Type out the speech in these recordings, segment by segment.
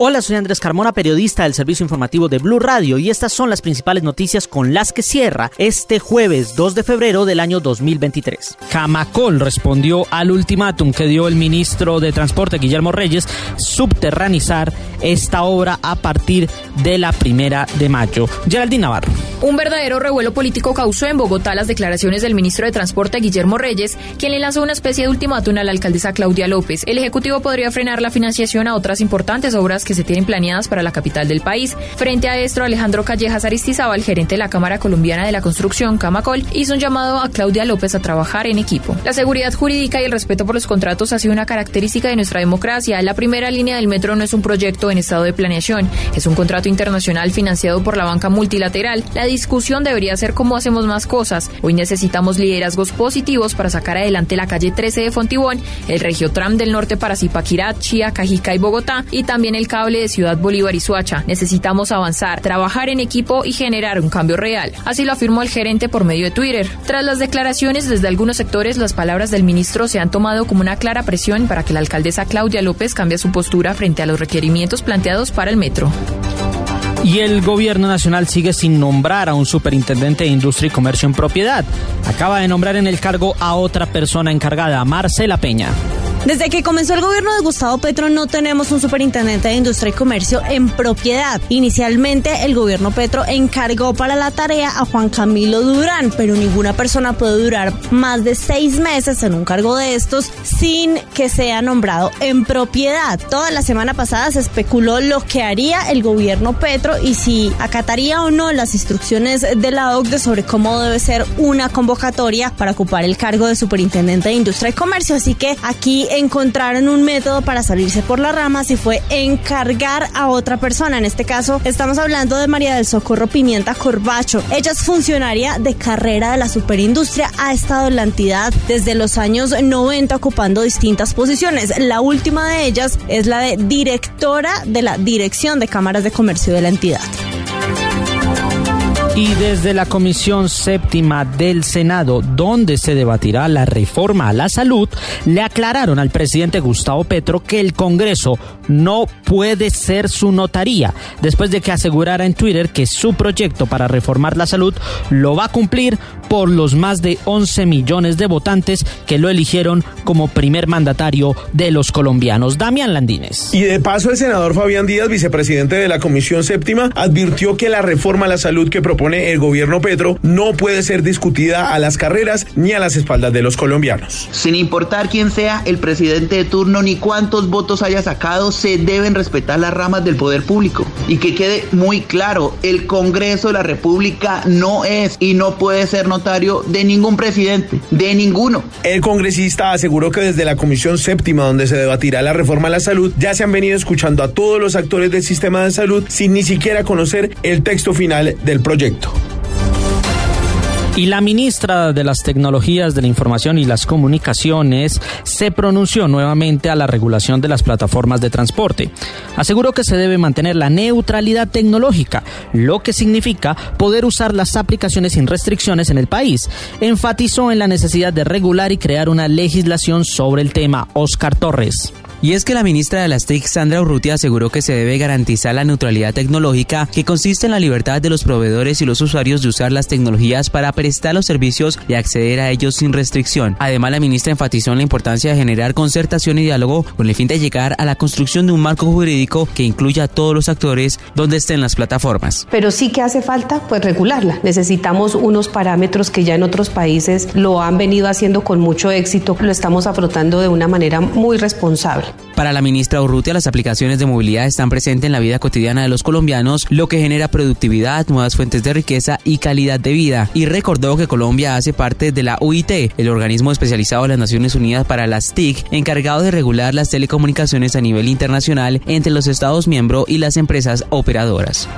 Hola, soy Andrés Carmona, periodista del servicio informativo de Blue Radio y estas son las principales noticias con las que cierra este jueves 2 de febrero del año 2023. Camacol respondió al ultimátum que dio el ministro de Transporte Guillermo Reyes subterranizar esta obra a partir de la primera de mayo. Geraldine Navarro. Un verdadero revuelo político causó en Bogotá las declaraciones del ministro de Transporte Guillermo Reyes, quien le lanzó una especie de ultimátum a la alcaldesa Claudia López. El Ejecutivo podría frenar la financiación a otras importantes obras que se tienen planeadas para la capital del país. Frente a esto, Alejandro Callejas Aristizábal, gerente de la Cámara Colombiana de la Construcción, Camacol, hizo un llamado a Claudia López a trabajar en equipo. La seguridad jurídica y el respeto por los contratos ha sido una característica de nuestra democracia. La primera línea del metro no es un proyecto en estado de planeación, es un contrato internacional financiado por la banca multilateral. La discusión debería ser cómo hacemos más cosas. Hoy necesitamos liderazgos positivos para sacar adelante la calle 13 de Fontibón, el Regiotram del norte para Zipaquirá, Chía, Cajica y Bogotá, y también el de Ciudad Bolívar y Suacha. Necesitamos avanzar, trabajar en equipo y generar un cambio real. Así lo afirmó el gerente por medio de Twitter. Tras las declaraciones desde algunos sectores, las palabras del ministro se han tomado como una clara presión para que la alcaldesa Claudia López cambie su postura frente a los requerimientos planteados para el metro. Y el gobierno nacional sigue sin nombrar a un superintendente de industria y comercio en propiedad. Acaba de nombrar en el cargo a otra persona encargada, Marcela Peña. Desde que comenzó el gobierno de Gustavo Petro no tenemos un superintendente de industria y comercio en propiedad. Inicialmente el gobierno Petro encargó para la tarea a Juan Camilo Durán, pero ninguna persona puede durar más de seis meses en un cargo de estos sin que sea nombrado en propiedad. Toda la semana pasada se especuló lo que haría el gobierno Petro y si acataría o no las instrucciones de la OCDE sobre cómo debe ser una convocatoria para ocupar el cargo de superintendente de industria y comercio. Así que aquí encontraron un método para salirse por las ramas y fue encargar a otra persona. En este caso, estamos hablando de María del Socorro Pimienta Corbacho. Ella es funcionaria de carrera de la superindustria, ha estado en la entidad desde los años 90 ocupando distintas posiciones. La última de ellas es la de directora de la Dirección de Cámaras de Comercio de la entidad. Y desde la Comisión Séptima del Senado, donde se debatirá la reforma a la salud, le aclararon al presidente Gustavo Petro que el Congreso no puede ser su notaría, después de que asegurara en Twitter que su proyecto para reformar la salud lo va a cumplir por los más de 11 millones de votantes que lo eligieron como primer mandatario de los colombianos. Damián Landines. Y de paso, el senador Fabián Díaz, vicepresidente de la Comisión Séptima, advirtió que la reforma a la salud que propone el gobierno Petro no puede ser discutida a las carreras ni a las espaldas de los colombianos. Sin importar quién sea el presidente de turno ni cuántos votos haya sacado, se deben respetar las ramas del poder público. Y que quede muy claro, el Congreso de la República no es y no puede ser notario de ningún presidente, de ninguno. El congresista aseguró que desde la Comisión Séptima, donde se debatirá la reforma a la salud, ya se han venido escuchando a todos los actores del sistema de salud sin ni siquiera conocer el texto final del proyecto. Y la ministra de las Tecnologías de la Información y las Comunicaciones se pronunció nuevamente a la regulación de las plataformas de transporte. Aseguró que se debe mantener la neutralidad tecnológica, lo que significa poder usar las aplicaciones sin restricciones en el país. Enfatizó en la necesidad de regular y crear una legislación sobre el tema. Oscar Torres. Y es que la ministra de las TIC, Sandra Urrutia, aseguró que se debe garantizar la neutralidad tecnológica, que consiste en la libertad de los proveedores y los usuarios de usar las tecnologías para prestar los servicios y acceder a ellos sin restricción. Además, la ministra enfatizó en la importancia de generar concertación y diálogo con el fin de llegar a la construcción de un marco jurídico que incluya a todos los actores donde estén las plataformas. Pero sí que hace falta pues regularla. Necesitamos unos parámetros que ya en otros países lo han venido haciendo con mucho éxito, lo estamos afrontando de una manera muy responsable. Para la ministra Urrutia, las aplicaciones de movilidad están presentes en la vida cotidiana de los colombianos, lo que genera productividad, nuevas fuentes de riqueza y calidad de vida. Y recordó que Colombia hace parte de la UIT, el organismo especializado de las Naciones Unidas para las TIC, encargado de regular las telecomunicaciones a nivel internacional entre los Estados miembros y las empresas operadoras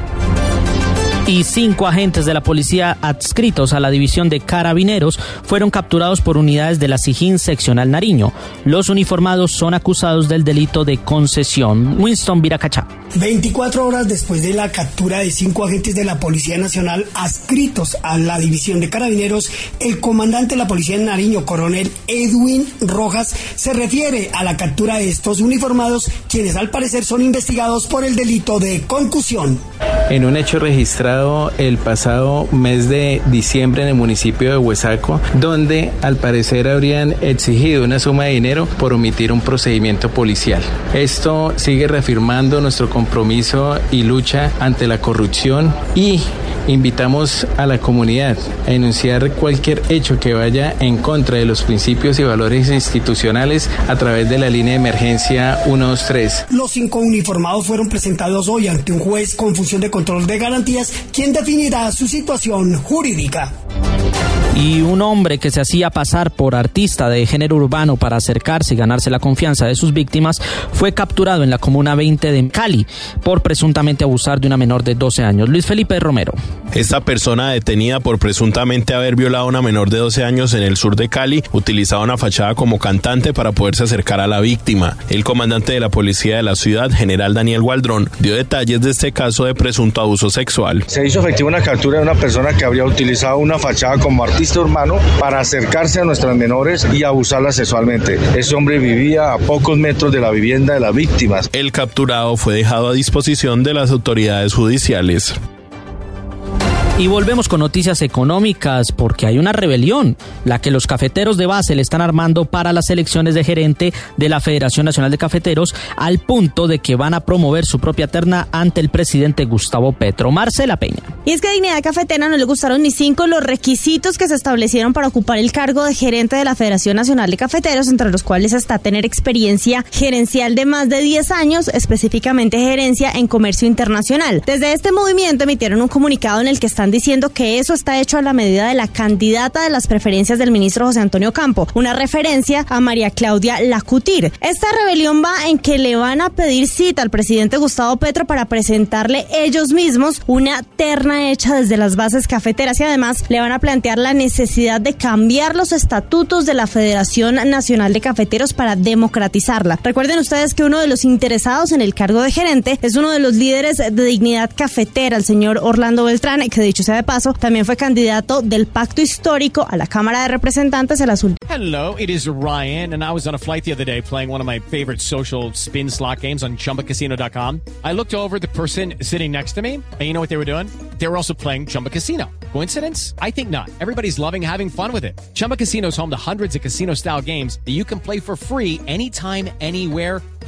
y cinco agentes de la policía adscritos a la división de carabineros fueron capturados por unidades de la Sijín seccional Nariño. Los uniformados son acusados del delito de concesión. Winston Viracachá. 24 horas después de la captura de cinco agentes de la Policía Nacional adscritos a la división de carabineros, el comandante de la Policía de Nariño, coronel Edwin Rojas, se refiere a la captura de estos uniformados, quienes al parecer son investigados por el delito de concusión. En un hecho registrado el pasado mes de diciembre en el municipio de Huesaco, donde al parecer habrían exigido una suma de dinero por omitir un procedimiento policial. Esto sigue reafirmando nuestro compromiso y lucha ante la corrupción y invitamos a la comunidad a denunciar cualquier hecho que vaya en contra de los principios y valores institucionales a través de la línea de emergencia 123. Los cinco uniformados fueron presentados hoy ante un juez con función de control de garantías quien definirá su situación jurídica y un hombre que se hacía pasar por artista de género urbano para acercarse y ganarse la confianza de sus víctimas fue capturado en la comuna 20 de Cali por presuntamente abusar de una menor de 12 años. Luis Felipe Romero. Esta persona detenida por presuntamente haber violado a una menor de 12 años en el sur de Cali utilizaba una fachada como cantante para poderse acercar a la víctima. El comandante de la policía de la ciudad, general Daniel Gualdrón, dio detalles de este caso de presunto abuso sexual. Se hizo efectiva una captura de una persona que habría utilizado una fachada como artista artista para acercarse a nuestras menores y abusarlas sexualmente. Ese hombre vivía a pocos metros de la vivienda de las víctimas. El capturado fue dejado a disposición de las autoridades judiciales. Y volvemos con noticias económicas porque hay una rebelión, la que los cafeteros de base le están armando para las elecciones de gerente de la Federación Nacional de Cafeteros al punto de que van a promover su propia terna ante el presidente Gustavo Petro. Marcela Peña. Y es que a Dignidad Cafetera no le gustaron ni cinco los requisitos que se establecieron para ocupar el cargo de gerente de la Federación Nacional de Cafeteros, entre los cuales está tener experiencia gerencial de más de 10 años, específicamente gerencia en comercio internacional. Desde este movimiento emitieron un comunicado en el que están diciendo que eso está hecho a la medida de la candidata de las preferencias del ministro José Antonio Campo, una referencia a María Claudia Lacutir. Esta rebelión va en que le van a pedir cita al presidente Gustavo Petro para presentarle ellos mismos una terna hecha desde las bases cafeteras y además le van a plantear la necesidad de cambiar los estatutos de la Federación Nacional de Cafeteros para democratizarla. Recuerden ustedes que uno de los interesados en el cargo de gerente es uno de los líderes de dignidad cafetera, el señor Orlando Beltrán, que dicho sea de paso, también fue candidato del pacto histórico a la Cámara de Representantes en las. Hello, it is Ryan, and I was on a flight the other day playing one of my favorite social spin slot games on chumbacasino.com. I looked over the person sitting next to me, and you know what they were doing? They were also playing Chumba Casino. Coincidence? I think not. Everybody's loving having fun with it. Chumba Casino is home to hundreds of casino style games that you can play for free anytime, anywhere,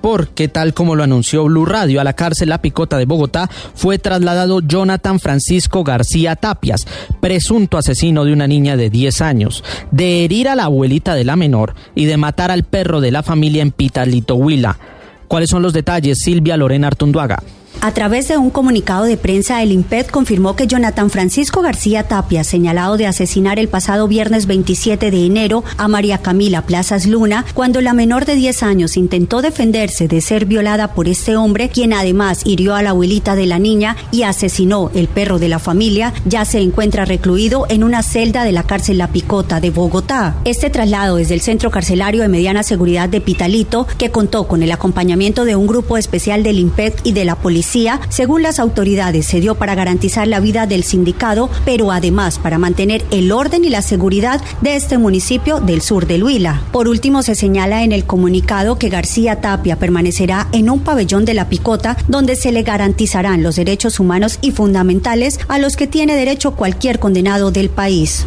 porque tal como lo anunció Blue Radio, a la cárcel La Picota de Bogotá fue trasladado Jonathan Francisco García Tapias, presunto asesino de una niña de 10 años, de herir a la abuelita de la menor y de matar al perro de la familia en Pitalito Huila. ¿Cuáles son los detalles? Silvia Lorena Artunduaga. A través de un comunicado de prensa, el IMPED confirmó que Jonathan Francisco García Tapia, señalado de asesinar el pasado viernes 27 de enero a María Camila Plazas Luna, cuando la menor de 10 años intentó defenderse de ser violada por este hombre, quien además hirió a la abuelita de la niña y asesinó el perro de la familia, ya se encuentra recluido en una celda de la cárcel La Picota de Bogotá. Este traslado desde el centro carcelario de mediana seguridad de Pitalito, que contó con el acompañamiento de un grupo especial del IMPED y de la policía, según las autoridades, se dio para garantizar la vida del sindicado, pero además para mantener el orden y la seguridad de este municipio del sur del Huila. Por último, se señala en el comunicado que García Tapia permanecerá en un pabellón de la Picota donde se le garantizarán los derechos humanos y fundamentales a los que tiene derecho cualquier condenado del país.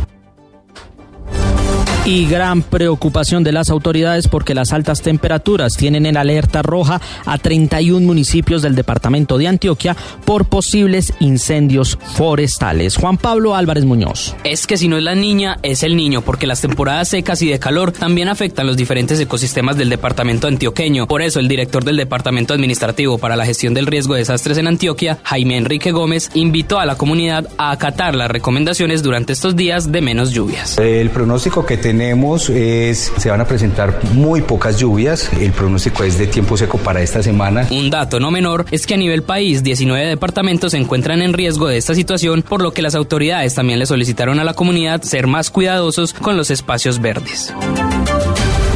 Y gran preocupación de las autoridades porque las altas temperaturas tienen en alerta roja a 31 municipios del departamento de Antioquia por posibles incendios forestales. Juan Pablo Álvarez Muñoz. Es que si no es la niña, es el niño, porque las temporadas secas y de calor también afectan los diferentes ecosistemas del departamento antioqueño. Por eso el director del Departamento Administrativo para la Gestión del Riesgo de Desastres en Antioquia, Jaime Enrique Gómez, invitó a la comunidad a acatar las recomendaciones durante estos días de menos lluvias. El pronóstico que tenemos es, se van a presentar muy pocas lluvias, el pronóstico es de tiempo seco para esta semana. Un dato no menor es que a nivel país 19 departamentos se encuentran en riesgo de esta situación, por lo que las autoridades también le solicitaron a la comunidad ser más cuidadosos con los espacios verdes.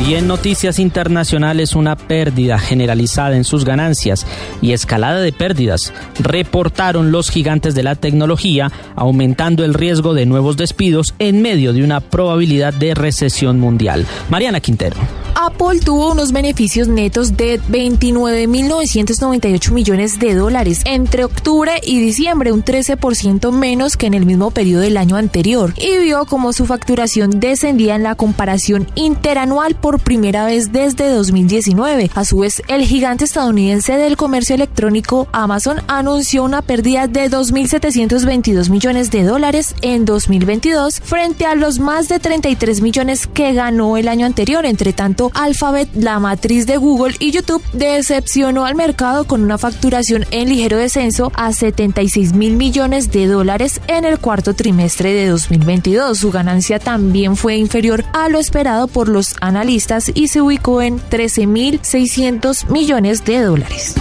Y en noticias internacionales, una pérdida generalizada en sus ganancias y escalada de pérdidas reportaron los gigantes de la tecnología, aumentando el riesgo de nuevos despidos en medio de una probabilidad de recesión mundial. Mariana Quintero. Apple tuvo unos beneficios netos de 29.998 millones de dólares entre octubre y diciembre, un 13% menos que en el mismo periodo del año anterior, y vio como su facturación descendía en la comparación interanual por primera vez desde 2019. A su vez, el gigante estadounidense del comercio electrónico Amazon anunció una pérdida de 2.722 millones de dólares en 2022 frente a los más de 33 millones que ganó el año anterior. Entre tanto, Alphabet, la matriz de Google y YouTube, decepcionó al mercado con una facturación en ligero descenso a 76 mil millones de dólares en el cuarto trimestre de 2022. Su ganancia también fue inferior a lo esperado por los analistas y se ubicó en 13.600 millones de dólares.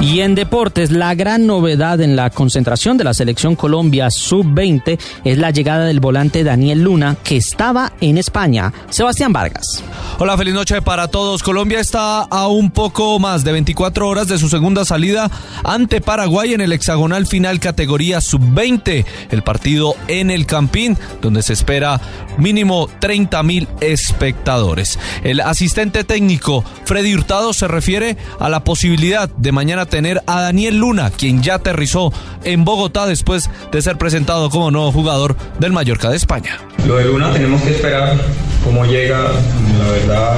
Y en deportes, la gran novedad en la concentración de la selección Colombia sub-20 es la llegada del volante Daniel Luna, que estaba en España. Sebastián Vargas. Hola, feliz noche para todos. Colombia está a un poco más de 24 horas de su segunda salida ante Paraguay en el hexagonal final categoría sub-20. El partido en el Campín, donde se espera mínimo 30 mil espectadores. El asistente técnico Freddy Hurtado se refiere a la posibilidad de mañana tener a Daniel Luna, quien ya aterrizó en Bogotá después de ser presentado como nuevo jugador del Mallorca de España. Lo de Luna tenemos que esperar cómo llega, la verdad,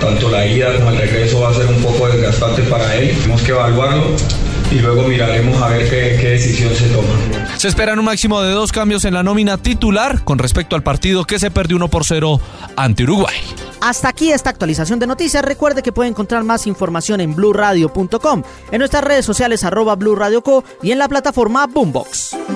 tanto la ida como el regreso va a ser un poco desgastante para él, tenemos que evaluarlo y luego miraremos a ver qué, qué, decisión se toma. Se esperan un máximo de dos cambios en la nómina titular con respecto al partido que se perdió 1 por 0 ante Uruguay. Hasta aquí esta actualización de noticias. Recuerde que puede encontrar más información en blurradio.com, en nuestras redes sociales arroba blurradioco y en la plataforma Boombox.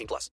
18 plus.